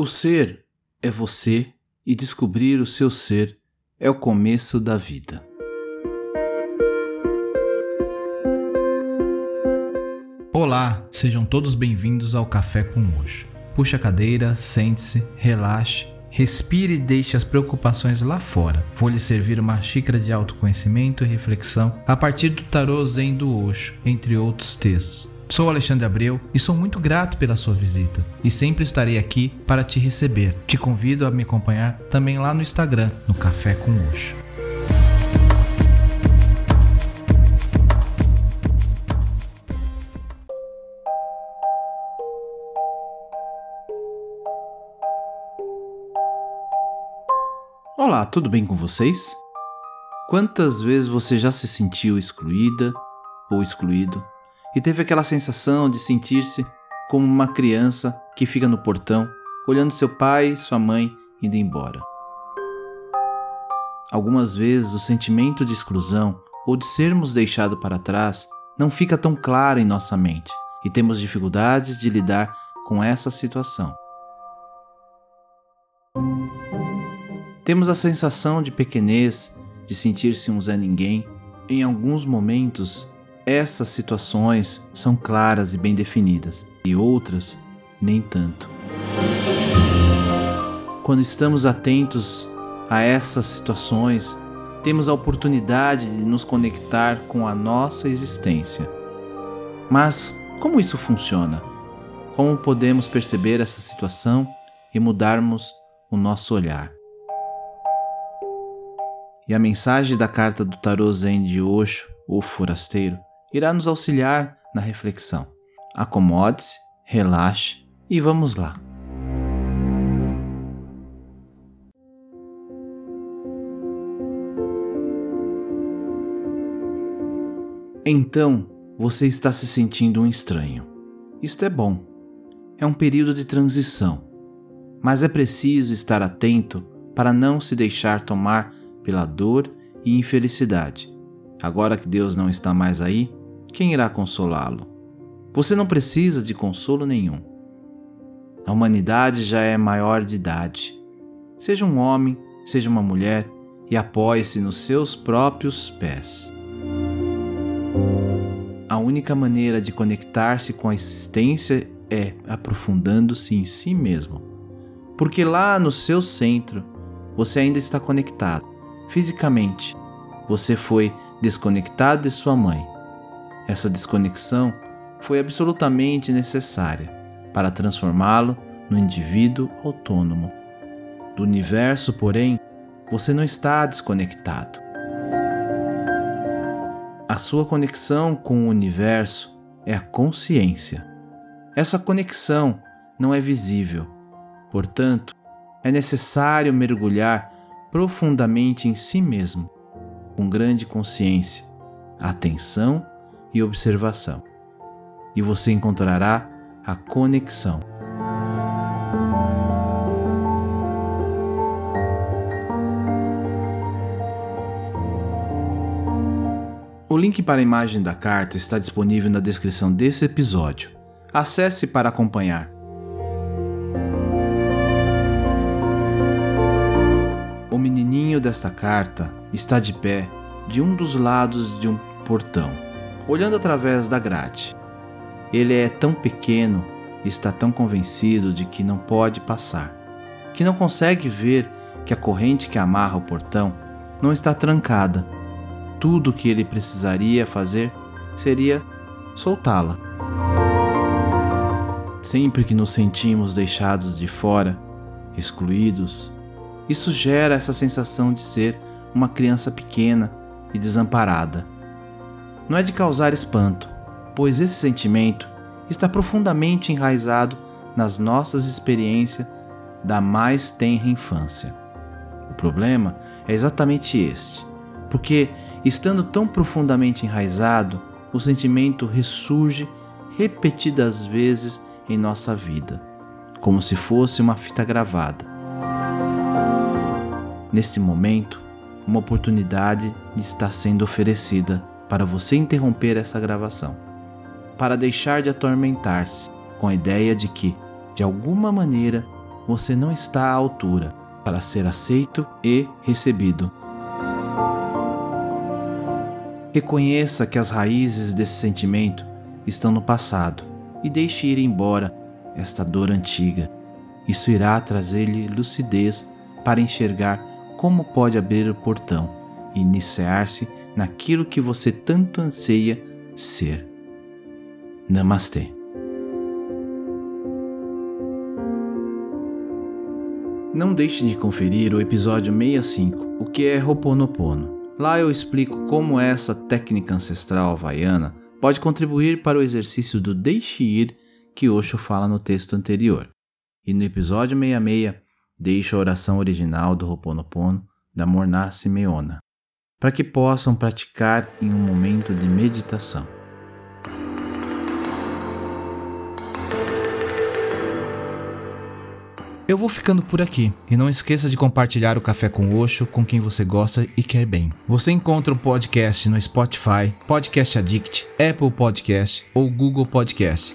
O ser é você e descobrir o seu ser é o começo da vida. Olá, sejam todos bem-vindos ao Café com Hoje. Puxe a cadeira, sente-se, relaxe, respire e deixe as preocupações lá fora. Vou lhe servir uma xícara de autoconhecimento e reflexão a partir do tarô Zen do Osho, entre outros textos. Sou Alexandre Abreu e sou muito grato pela sua visita e sempre estarei aqui para te receber. Te convido a me acompanhar também lá no Instagram, no Café com Oxo. Olá, tudo bem com vocês? Quantas vezes você já se sentiu excluída ou excluído e teve aquela sensação de sentir-se como uma criança que fica no portão, olhando seu pai e sua mãe indo embora. Algumas vezes o sentimento de exclusão ou de sermos deixados para trás não fica tão claro em nossa mente e temos dificuldades de lidar com essa situação. Temos a sensação de pequenez, de sentir-se um Zé Ninguém. Em alguns momentos, essas situações são claras e bem definidas, e outras nem tanto. Quando estamos atentos a essas situações, temos a oportunidade de nos conectar com a nossa existência. Mas como isso funciona? Como podemos perceber essa situação e mudarmos o nosso olhar? E a mensagem da carta do tarô Zen de Osho, o forasteiro, irá nos auxiliar na reflexão. Acomode-se, relaxe e vamos lá. Então, você está se sentindo um estranho. Isto é bom. É um período de transição. Mas é preciso estar atento para não se deixar tomar pela dor e infelicidade. Agora que Deus não está mais aí, quem irá consolá-lo? Você não precisa de consolo nenhum. A humanidade já é maior de idade. Seja um homem, seja uma mulher, e apoie-se nos seus próprios pés. A única maneira de conectar-se com a existência é aprofundando-se em si mesmo. Porque lá no seu centro você ainda está conectado. Fisicamente, você foi desconectado de sua mãe, essa desconexão foi absolutamente necessária para transformá-lo no indivíduo autônomo. Do universo, porém, você não está desconectado. A sua conexão com o universo é a consciência. Essa conexão não é visível, portanto, é necessário mergulhar profundamente em si mesmo, com grande consciência, atenção e observação, e você encontrará a conexão. O link para a imagem da carta está disponível na descrição desse episódio. Acesse para acompanhar. O menininho desta carta está de pé de um dos lados de um portão olhando através da grade. Ele é tão pequeno e está tão convencido de que não pode passar, que não consegue ver que a corrente que amarra o portão não está trancada. Tudo o que ele precisaria fazer seria soltá-la. Sempre que nos sentimos deixados de fora, excluídos, isso gera essa sensação de ser uma criança pequena e desamparada não é de causar espanto, pois esse sentimento está profundamente enraizado nas nossas experiências da mais tenra infância. O problema é exatamente este, porque, estando tão profundamente enraizado, o sentimento ressurge repetidas vezes em nossa vida, como se fosse uma fita gravada. Neste momento, uma oportunidade está sendo oferecida para você interromper essa gravação, para deixar de atormentar-se com a ideia de que, de alguma maneira, você não está à altura para ser aceito e recebido. Reconheça que as raízes desse sentimento estão no passado e deixe ir embora esta dor antiga. Isso irá trazer-lhe lucidez para enxergar como pode abrir o portão e iniciar-se naquilo que você tanto anseia ser. Namastê. Não deixe de conferir o episódio 65, o que é Roponopono. Lá eu explico como essa técnica ancestral havaiana pode contribuir para o exercício do deixe ir que Osho fala no texto anterior. E no episódio 66, deixo a oração original do Ho'oponopono da Morná Simeona, para que possam praticar em um momento de meditação. Eu vou ficando por aqui e não esqueça de compartilhar o Café com Oxo com quem você gosta e quer bem. Você encontra o podcast no Spotify, Podcast Addict, Apple Podcast ou Google Podcast.